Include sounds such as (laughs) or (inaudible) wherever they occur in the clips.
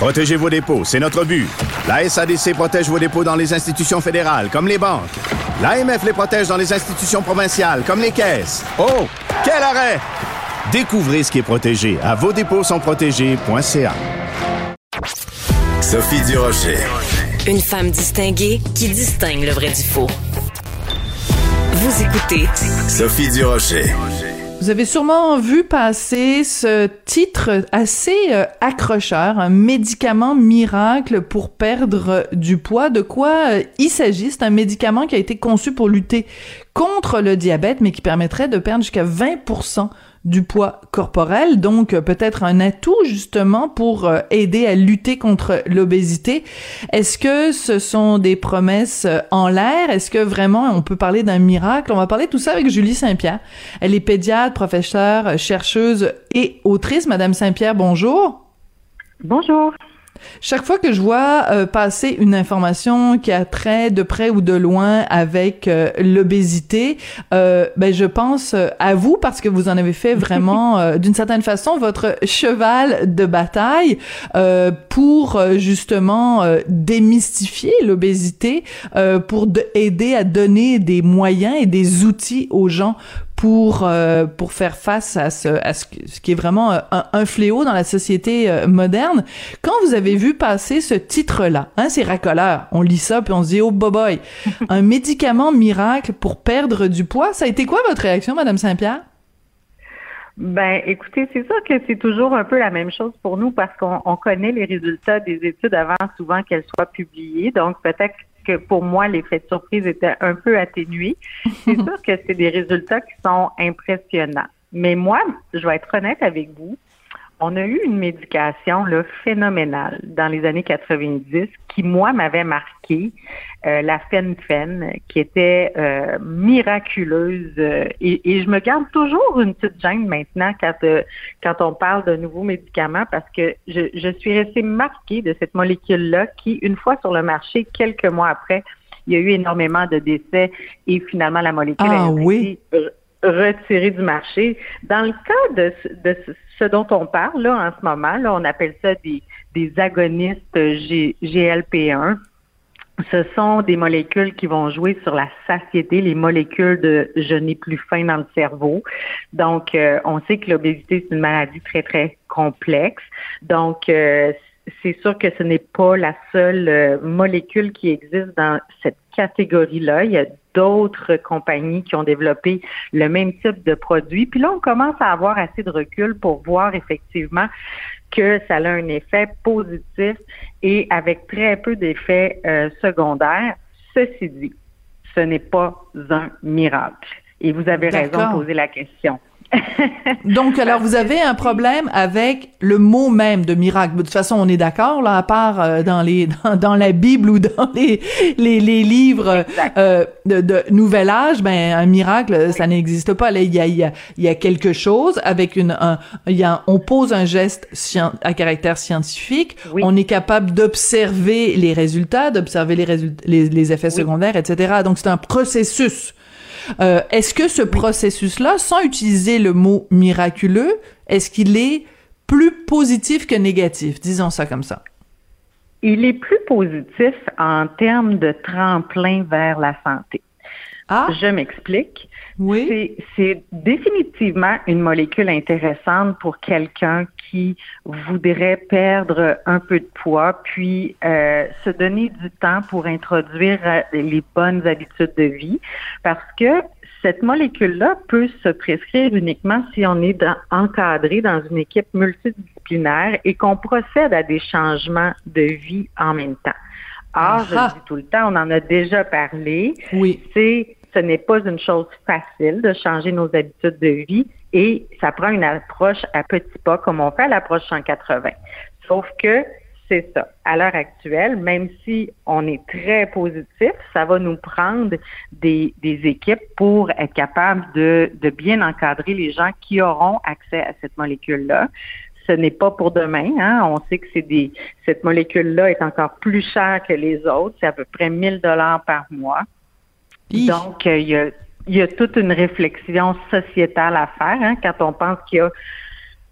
Protégez vos dépôts, c'est notre but. La SADC protège vos dépôts dans les institutions fédérales, comme les banques. L'AMF les protège dans les institutions provinciales, comme les caisses. Oh, quel arrêt! Découvrez ce qui est protégé à vos dépôts sont protégés.ca. Sophie Durocher. Une femme distinguée qui distingue le vrai du faux. Vous écoutez Sophie Durocher. Vous avez sûrement vu passer ce titre assez euh, accrocheur, un médicament miracle pour perdre du poids. De quoi euh, il s'agit? C'est un médicament qui a été conçu pour lutter contre le diabète, mais qui permettrait de perdre jusqu'à 20 du poids corporel, donc euh, peut-être un atout justement pour euh, aider à lutter contre l'obésité. Est-ce que ce sont des promesses euh, en l'air? Est-ce que vraiment on peut parler d'un miracle? On va parler tout ça avec Julie Saint-Pierre. Elle est pédiatre, professeure, chercheuse et autrice. Madame Saint-Pierre, bonjour. Bonjour. Chaque fois que je vois euh, passer une information qui a trait de près ou de loin avec euh, l'obésité, euh, ben je pense à vous parce que vous en avez fait vraiment (laughs) d'une certaine façon votre cheval de bataille pour justement démystifier l'obésité, pour aider à donner des moyens et des outils aux gens pour euh, pour faire face à ce à ce, qui est vraiment euh, un, fléau dans la société euh, moderne. Quand vous avez vu passer ce titre-là, hein, c'est racoleur, on lit ça puis on se dit oh boy, (laughs) un médicament miracle pour perdre du poids, ça a été quoi votre réaction, Madame Saint-Pierre? Ben, écoutez, c'est sûr que c'est toujours un peu la même chose pour nous parce qu'on connaît les résultats des études avant souvent qu'elles soient publiées. Donc, peut-être que pour moi, l'effet de surprise était un peu atténué. C'est (laughs) sûr que c'est des résultats qui sont impressionnants. Mais moi, je vais être honnête avec vous, on a eu une médication là, phénoménale dans les années 90 qui, moi, m'avait marqué, euh, la FenFen, qui était euh, miraculeuse. Euh, et, je me garde toujours une petite gêne maintenant quand, quand on parle de nouveaux médicaments parce que je, je suis restée marquée de cette molécule-là qui, une fois sur le marché, quelques mois après, il y a eu énormément de décès et finalement la molécule ah, a oui retiré du marché. Dans le cas de, ce dont on parle là, en ce moment, là, on appelle ça des, des agonistes GLP1. Ce sont des molécules qui vont jouer sur la satiété, les molécules de je n'ai plus faim dans le cerveau. Donc, euh, on sait que l'obésité, c'est une maladie très, très complexe. Donc, euh, c'est sûr que ce n'est pas la seule euh, molécule qui existe dans cette catégorie-là. Il y a d'autres compagnies qui ont développé le même type de produit. Puis là, on commence à avoir assez de recul pour voir effectivement que ça a un effet positif et avec très peu d'effets euh, secondaires. Ceci dit, ce n'est pas un miracle. Et vous avez raison de poser la question. (laughs) Donc, alors, vous avez un problème avec le mot même de miracle. De toute façon, on est d'accord, là, à part euh, dans les (laughs) dans, la Bible ou dans les les, les livres euh, de, de, Nouvel Âge, ben un miracle, ça n'existe pas. Là, il y a, il y a y a quelque chose avec une un, il y a on pose un geste à caractère scientifique. On est capable d'observer les résultats, d'observer les résultats, les, les effets secondaires, etc. Donc, c'est un processus. Euh, est-ce que ce processus-là, sans utiliser le mot miraculeux, est-ce qu'il est plus positif que négatif? Disons ça comme ça. Il est plus positif en termes de tremplin vers la santé. Ah. Je m'explique. Oui. C'est définitivement une molécule intéressante pour quelqu'un qui voudrait perdre un peu de poids, puis euh, se donner du temps pour introduire euh, les bonnes habitudes de vie, parce que cette molécule-là peut se prescrire uniquement si on est encadré dans une équipe multidisciplinaire et qu'on procède à des changements de vie en même temps. Or, je dis tout le temps, on en a déjà parlé. Oui. C'est ce n'est pas une chose facile de changer nos habitudes de vie et ça prend une approche à petits pas comme on fait à l'approche 180. Sauf que C'est ça. À l'heure actuelle, même si on est très positif, ça va nous prendre des, des équipes pour être capable de, de bien encadrer les gens qui auront accès à cette molécule-là ce n'est pas pour demain. Hein. On sait que c'est des cette molécule-là est encore plus chère que les autres. C'est à peu près 1000 dollars par mois. Donc, euh, il y, a, il y a toute une réflexion sociétale à faire hein, quand on pense qu'il y a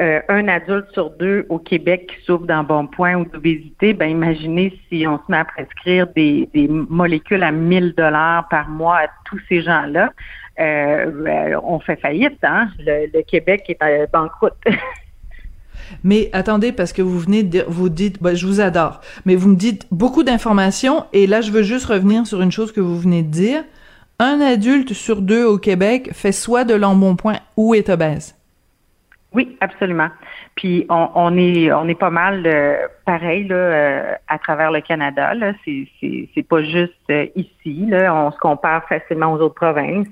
euh, un adulte sur deux au Québec qui souffre d'un bon point ou d'obésité, ben imaginez si on se met à prescrire des, des molécules à 1000 dollars par mois à tous ces gens-là, euh, ben, on fait faillite. Hein? Le, Québec est à banqueroute. (laughs) Mais attendez, parce que vous venez de vous dites, ben, je vous adore, mais vous me dites beaucoup d'informations, et là, je veux juste revenir sur une chose que vous venez de dire. Un adulte sur deux au Québec fait soit de l'embonpoint ou est obèse. Oui, absolument. Puis on, est pas mal euh, pareil euh, à travers le Canada. Là, c'est pas juste euh, ici. On se compare facilement aux autres provinces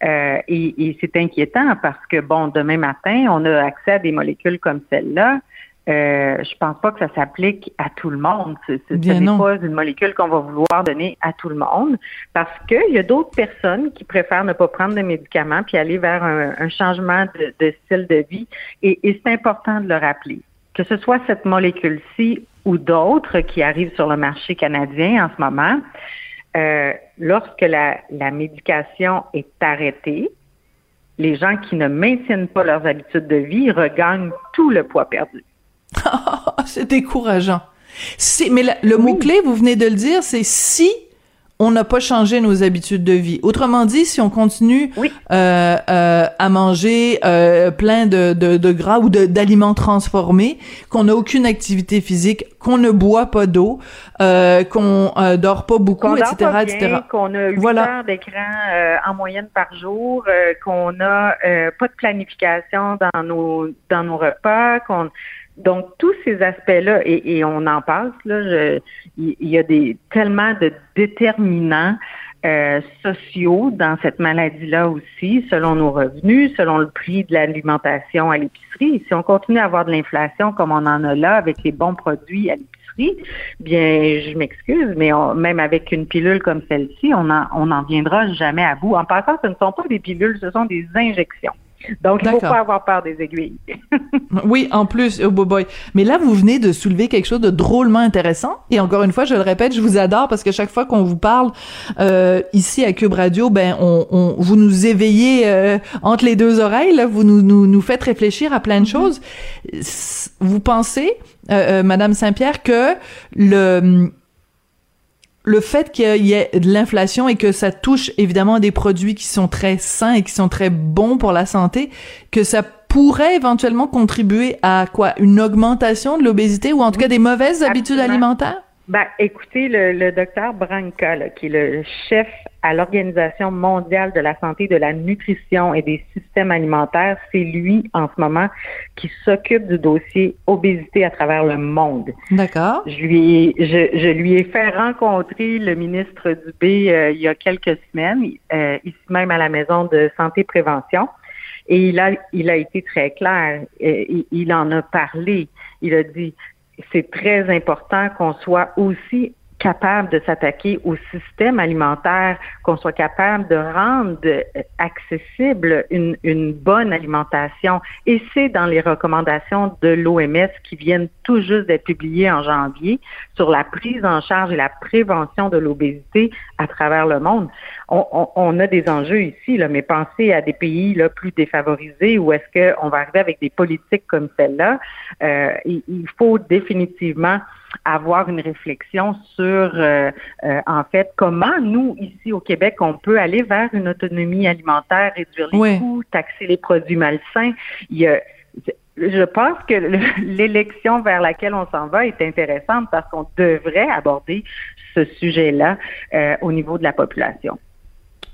et c'est inquiétant parce que bon, demain matin, on a accès à des molécules comme celle-là euh, je pense pas que ça s'applique à tout le monde. Ce n'est pas une molécule qu'on va vouloir donner à tout le monde parce qu'il y a d'autres personnes qui préfèrent ne pas prendre de médicaments puis aller vers un, changement de, style de vie. Et, c'est important de le rappeler. Que ce soit cette molécule-ci ou d'autres qui arrivent sur le marché canadien en ce moment, euh, lorsque la, la médication est arrêtée, les gens qui ne maintiennent pas leurs habitudes de vie regagnent tout le poids perdu. (laughs) c'est décourageant. mais le mot-clé, vous venez de le dire, c'est si on n'a pas changé nos habitudes de vie. Autrement dit, si on continue euh, euh, à manger euh, plein de, de, gras ou d'aliments transformés, qu'on n'a aucune activité physique, qu'on ne boit pas d'eau, qu'on dort pas beaucoup, etc., pas etc. Qu'on a 8 heures d'écran en moyenne par jour, qu'on n'a pas de planification dans nos dans nos repas, qu'on donc, tous ces aspects-là, et, on en passe, là, il y, a des tellement de déterminants euh, sociaux dans cette maladie-là aussi, selon nos revenus, selon le prix de l'alimentation à l'épicerie. Si on continue à avoir de l'inflation comme on en a là avec les bons produits à l'épicerie, bien, je m'excuse, mais même avec une pilule comme celle-ci, on n'en on en viendra jamais à bout. En passant, ce ne sont pas des pilules, ce sont des injections. Donc, il ne faut pas avoir peur des aiguilles. (laughs) oui, en plus, oh boy. Mais là, vous venez de soulever quelque chose de drôlement intéressant. Et encore une fois, je le répète, je vous adore parce que chaque fois qu'on vous parle euh, ici à Cube Radio, ben, on, on vous nous éveillez euh, entre les deux oreilles. Là, vous nous, nous, nous faites réfléchir à plein de mm-hmm. choses. Vous pensez, euh, euh, Madame Saint-Pierre, que le le fait qu'il y ait de l'inflation et que ça touche évidemment des produits qui sont très sains et qui sont très bons pour la santé, que ça pourrait éventuellement contribuer à quoi? Une augmentation de l'obésité ou en tout cas des mauvaises habitudes alimentaires? Ben, écoutez, le, le docteur Branca, qui est le chef à l'Organisation mondiale de la santé, de la nutrition et des systèmes alimentaires, c'est lui en ce moment qui s'occupe du dossier obésité à travers le monde. D'accord. Je lui, je, je, lui ai fait rencontrer le ministre Dubé euh, il y a quelques semaines, euh, ici même à la maison de santé prévention. Et il a, il a été très clair. Euh, il, il en a parlé. Il a dit, c'est très important qu'on soit aussi capable de s'attaquer au système alimentaire, qu'on soit capable de rendre accessible une, bonne alimentation. Et c'est dans les recommandations de l'OMS qui viennent tout juste d'être publiées en janvier sur la prise en charge et la prévention de l'obésité à travers le monde. On, a des enjeux ici, là, mais pensez à des pays là, plus défavorisés où est-ce qu'on va arriver avec des politiques comme celle-là. Euh, il faut définitivement avoir une réflexion sur, euh, euh, en fait, comment nous, ici au Québec, on peut aller vers une autonomie alimentaire, réduire les coûts, taxer les produits malsains. Il y a, je pense que (laughs) l'élection vers laquelle on s'en va est intéressante parce qu'on devrait aborder ce sujet-là euh, au niveau de la population.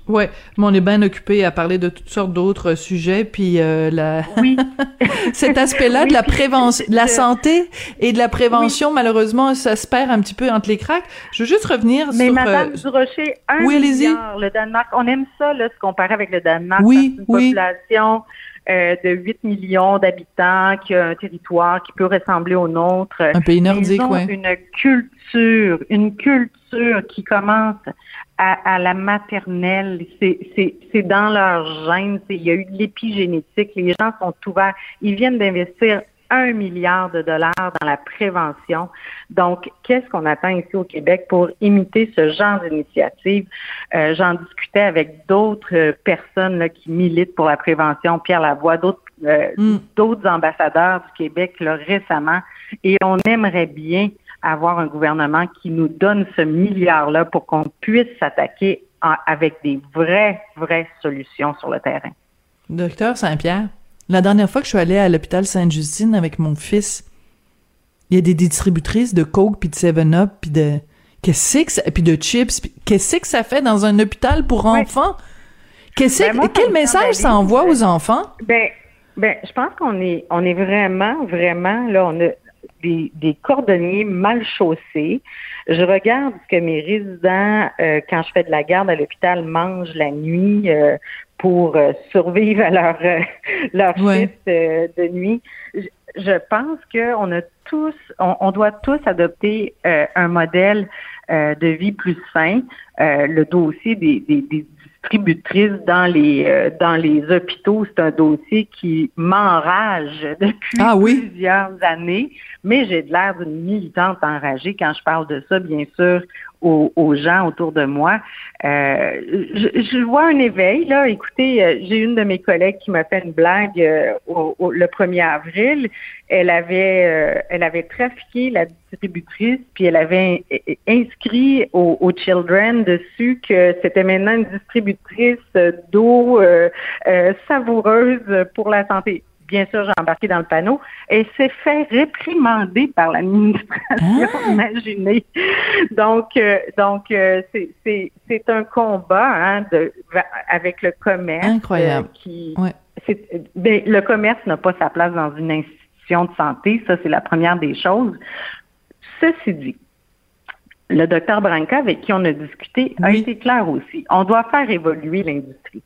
Ouais, mais on est bien occupé à parler de toutes sortes d'autres sujets, puis euh, la... oui. (laughs) cet aspect-là de la prévention, de la santé et de la prévention, malheureusement, ça se perd un petit peu entre les cracks. Je veux juste revenir mais sur. Mais Madame euh, Durocher, un oui, milliard, le Danemark, on aime ça, là, se comparer avec le Danemark. Oui, une population euh, de 8 millions d'habitants, qui a un territoire qui peut ressembler au nôtre. Un pays nordique, ouais. une culture, une culture qui commence à, à la maternelle. C'est, c'est, c'est dans leur gène. C'est- il y a eu de l'épigénétique. Les gens sont ouverts. Ils viennent d'investir un milliard de dollars dans la prévention. Donc, qu'est-ce qu'on attend ici au Québec pour imiter ce genre d'initiative? Euh, j'en discutais avec d'autres euh, personnes là, qui militent pour la prévention, Pierre Lavoie, d'autres euh, Mm. d'autres ambassadeurs du Québec là, récemment. Et on aimerait bien avoir un gouvernement qui nous donne ce milliard-là pour qu'on puisse s'attaquer avec des vraies, vraies solutions sur le terrain. Docteur Saint-Pierre, la dernière fois que je suis allée à l'hôpital Sainte-Justine avec mon fils, il y a des distributrices de Coke puis de 7-Up puis de qu'est-ce que ça, puis de chips, qu'est-ce que ça fait dans un hôpital pour Oui. enfants? Qu'est-ce Ben, quel message ça envoie aux enfants? Ben, ben, je pense qu'on est, on est vraiment, vraiment là, on a des, des cordonniers mal chaussés. Je regarde ce que mes résidents, euh, quand je fais de la garde à l'hôpital, mangent la nuit euh, pour euh, survivre à leur (laughs) leur Ouais. de nuit. Je, je pense qu'on a tous, on, on doit tous adopter un modèle de vie plus sain. Le dossier des, des, des distributrices dans les euh, dans les hôpitaux, c'est un dossier qui m'enrage (laughs) depuis Ah oui? plusieurs années, mais j'ai de l'air d'une militante enragée quand je parle de ça, bien sûr, aux, aux gens autour de moi. Euh, je, je vois un éveil, là. Écoutez, euh, j'ai une de mes collègues qui m'a fait une blague euh, au, au- le 1er avril. Elle avait euh, elle avait trafiqué la distributrice, puis elle avait in- in- inscrit au, au Children dessus que c'était maintenant une distributrice d'eau euh, euh, savoureuse pour la santé. Bien sûr, j'ai embarqué dans le panneau. Elle s'est fait réprimander par l'administration, imaginez. Donc, euh, donc euh, c'est- un combat hein, de, avec le commerce Incroyable. euh, qui Ouais. c'est- ben, le commerce n'a pas sa place dans une institution de santé. Ça, c'est la première des choses. Ceci dit, le docteur Branca, avec qui on a discuté, a Oui. été clair aussi. On doit faire évoluer l'industrie.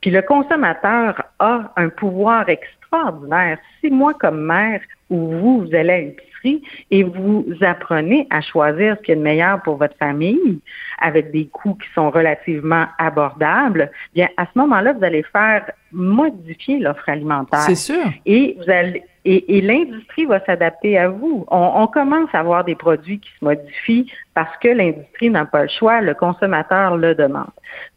Puis le consommateur a un pouvoir extraordinaire. Si moi, comme mère, ou vous, vous allez à l'épicerie et vous apprenez à choisir ce qui est le meilleur pour votre famille avec des coûts qui sont relativement abordables, bien, à ce moment-là, vous allez faire modifier l'offre alimentaire. C'est sûr. Et vous allez et, et l'industrie va s'adapter à vous. On, on commence à avoir des produits qui se modifient parce que l'industrie n'a pas le choix, le consommateur le demande.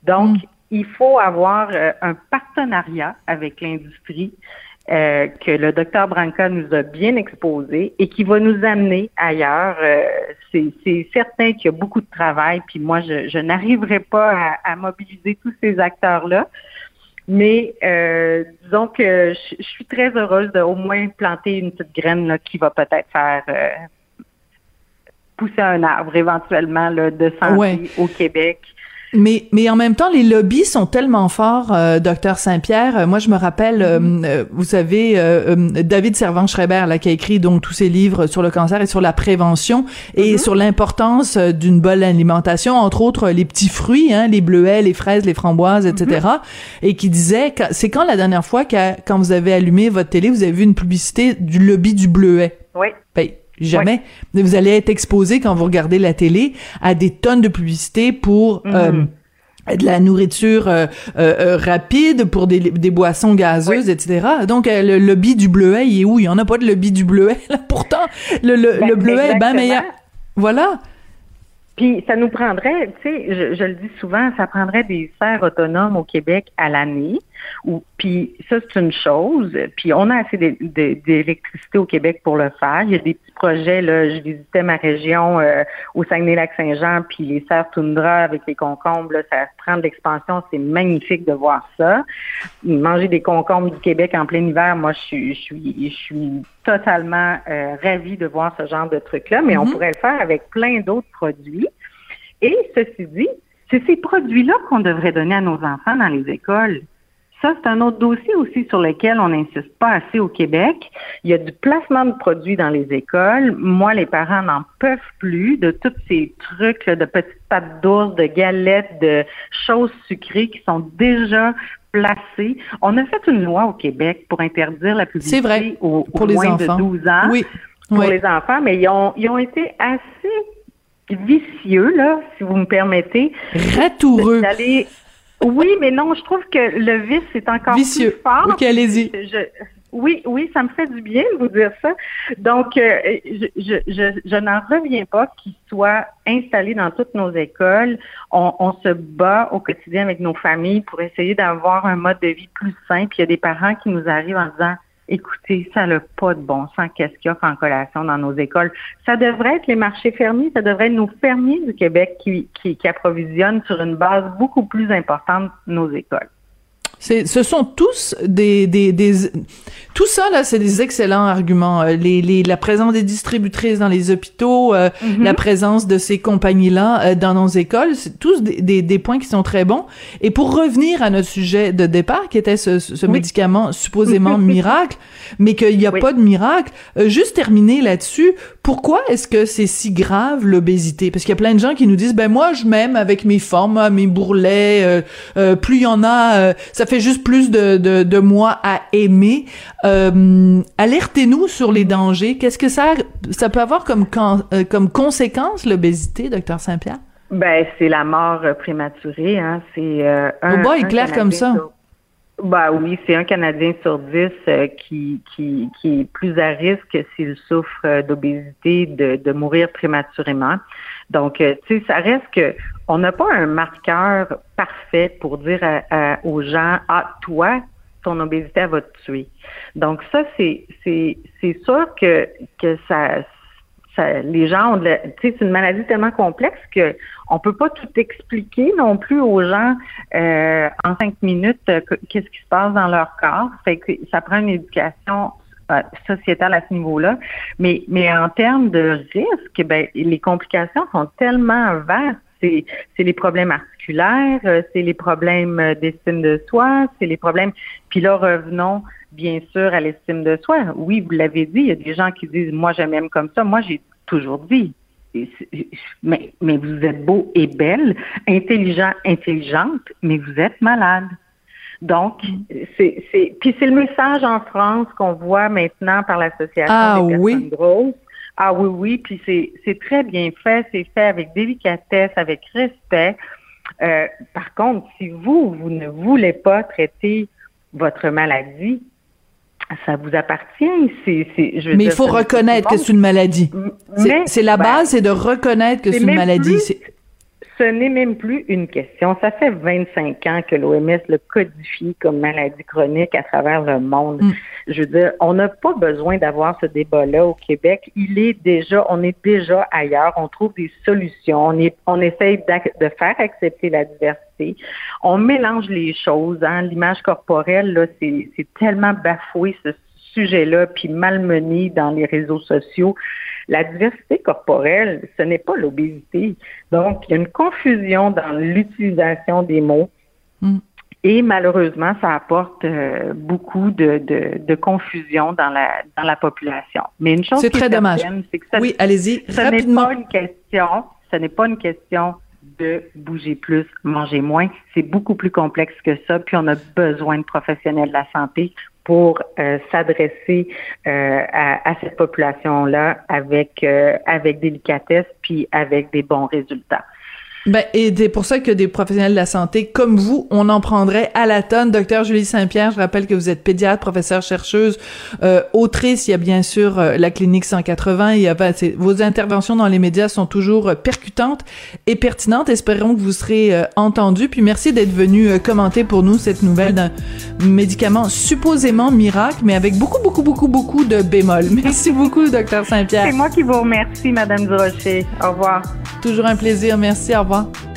Donc, il faut avoir euh, un partenariat avec l'industrie euh, que le docteur Branca nous a bien exposé et qui va nous amener ailleurs. Euh, c'est, certain qu'il y a beaucoup de travail, puis moi, je, je n'arriverai pas à, à mobiliser tous ces acteurs-là. Mais euh, disons que je, je suis très heureuse de au moins planter une petite graine là, qui va peut-être faire euh, pousser un arbre éventuellement là, de santé Ouais. au Québec. Mais, mais en même temps, les lobbies sont tellement forts, euh, docteur Saint-Pierre. Euh, moi, je me rappelle, euh, euh, vous savez, euh, David Servan-Schreiber, là, qui a écrit donc tous ses livres sur le cancer et sur la prévention et sur l'importance d'une bonne alimentation, entre autres les petits fruits, hein, les bleuets, les fraises, les framboises, etc. Et qui disait, que- c'est quand la dernière fois qu'à- quand vous avez allumé votre télé, vous avez vu une publicité du lobby du bleuet? Oui. Ben, jamais. Vous allez être exposé quand vous regardez la télé à des tonnes de publicités pour euh, de la nourriture euh, euh, rapide, pour des, des boissons gazeuses, etc. Donc euh, le lobby du bleuet, il est où? Il y en a pas de lobby du bleuet. (laughs) Là. Pourtant, le, le, Ben, le bleuet est bien meilleur. Voilà. Puis ça nous prendrait, tu sais, je, je le dis souvent, ça prendrait des serres autonomes au Québec à l'année. Ou puis ça c'est une chose. Puis on a assez d'é- d'é- d'électricité au Québec pour le faire. Il y a des petits projets là. Je visitais ma région euh, au Saguenay-Lac-Saint-Jean, puis les serres toundra avec les concombres. Là, ça prend de l'expansion. C'est magnifique de voir ça. Manger des concombres du Québec en plein hiver, moi je suis, je suis, je suis totalement euh, ravie de voir ce genre de truc-là. Mais on pourrait le faire avec plein d'autres produits. Et ceci dit, c'est ces produits-là qu'on devrait donner à nos enfants dans les écoles. Ça, c'est un autre dossier aussi sur lequel on n'insiste pas assez au Québec. Il y a du placement de produits dans les écoles. Moi, les parents n'en peuvent plus de tous ces trucs là, de petites pâtes d'ours, de galettes, de choses sucrées qui sont déjà placé. On a fait une loi au Québec pour interdire la publicité C'est vrai, aux, pour aux les moins enfants. de 12 ans. Oui. Pour les enfants, mais ils ont, ils ont été assez vicieux, là, si vous me permettez. Ratoureux. D'aller. Oui, mais non, je trouve que le vice est encore Vicieux. plus fort. Ok, allez-y. Oui, oui, ça me fait du bien de vous dire ça. Donc, euh, je, je, je, je n'en reviens pas qu'il soit installé dans toutes nos écoles. On, on se bat au quotidien avec nos familles pour essayer d'avoir un mode de vie plus sain. Puis il y a des parents qui nous arrivent en disant Écoutez, ça n'a pas de bon sens. Qu'est-ce qu'il y a en collation dans nos écoles? Ça devrait être les marchés fermiers, ça devrait être nos fermiers du Québec qui, qui, qui approvisionnent sur une base beaucoup plus importante nos écoles. C'est, ce sont tous des, des, des, tout ça là, c'est des excellents arguments. Euh, Les, les, la présence des distributrices dans les hôpitaux, euh, la présence de ces compagnies-là euh, dans nos écoles, c'est tous des, des, des points qui sont très bons. Et pour revenir à notre sujet de départ, qui était ce, ce Oui. médicament supposément (laughs) miracle, mais qu'il n'y a Oui. pas de miracle, euh, juste terminer là-dessus. Pourquoi est-ce que c'est si grave l'obésité? Parce qu'il y a plein de gens qui nous disent, ben moi je m'aime avec mes formes, hein, mes bourrelets. euh, euh, plus il y en a, euh, ça fait juste plus de, de, de moi à aimer. Euh, alertez-nous sur les dangers. Qu'est-ce que ça, ça peut avoir comme, euh, comme conséquence, l'obésité, docteur Saint-Pierre? Ben, c'est la mort prématurée, hein. C'est euh, un. Oh boy, un clair comme ça. sur- Ben oui, c'est un Canadien sur dix euh, qui, qui, qui est plus à risque s'il souffre euh, d'obésité de, de mourir prématurément. Donc, euh, tu sais, ça reste que on n'a pas un marqueur parfait pour dire à- à- aux gens ah toi ton obésité elle va te tuer. Donc ça c'est c'est c'est sûr que que ça ça, les gens ont de c'est une maladie tellement complexe que on peut pas tout expliquer non plus aux gens euh, en cinq minutes euh, que- qu'est-ce qui se passe dans leur corps. Fait que ça prend une éducation euh, sociétale à ce niveau-là. Mais, mais en termes de risque, ben, les complications sont tellement vastes. C'est, c'est les problèmes articulaires, euh, c'est les problèmes d'estime de soi, c'est les problèmes. Puis là, revenons bien sûr à l'estime de soi. Oui, vous l'avez dit, il y a des gens qui disent moi je m'aime comme ça. Moi, j'ai toujours dit. Mais, mais vous êtes beau et belle, intelligent, intelligente, mais vous êtes malade. Donc, c'est, c'est, puis c'est le message en France qu'on voit maintenant par l'association Ah des personnes oui. grosses. Ah oui, oui, puis c'est, c'est très bien fait, c'est fait avec délicatesse, avec respect. Euh, par contre, si vous, vous ne voulez pas traiter votre maladie, ça vous appartient. C'est, c'est, je veux Mais il faut reconnaître que c'est une maladie. C'est, la ben, base, c'est de reconnaître que c'est une maladie. Ce n'est même plus une question. Ça fait 25 ans que l'OMS le codifie comme maladie chronique à travers le monde. Mm. Je veux dire, on n'a pas besoin d'avoir ce débat-là au Québec. Il est déjà, on est déjà ailleurs. On trouve des solutions. On, est, on essaye de faire accepter la diversité. On mélange les choses. Hein. L'image corporelle, là, c'est c'est tellement bafoué ce sujet-là, puis malmené dans les réseaux sociaux. La diversité corporelle, ce n'est pas l'obésité. Donc, il y a une confusion dans l'utilisation des mots. Mm. Et malheureusement, ça apporte euh, beaucoup de, de, de confusion dans la, dans la population. Mais une chose C'est qui est très dommage. c'est que ça, Oui, allez-y, ce n'est pas une question, ce n'est pas une question de bouger plus, manger moins. C'est beaucoup plus complexe que ça. Puis on a besoin de professionnels de la santé pour euh, s'adresser euh, à, cette population-là avec euh, avec délicatesse puis avec des bons résultats. Ben, et c'est pour ça que des professionnels de la santé comme vous, on en prendrait à la tonne. Docteur Julie Saint-Pierre, je rappelle que vous êtes pédiatre, professeure chercheuse, euh, autrice. Il y a bien sûr euh, la clinique 180. Il y a, ben, vos interventions dans les médias sont toujours euh, percutantes et pertinentes. Espérons que vous serez euh, entendu. Puis merci d'être venu euh, commenter pour nous cette nouvelle d'un médicament supposément miracle, mais avec beaucoup, beaucoup, beaucoup, beaucoup de bémols. (laughs) Merci beaucoup, docteur Saint-Pierre. C'est moi qui vous remercie, Madame Durocher. Au revoir. Toujours un plaisir. Merci. Au revoir. 봐봐.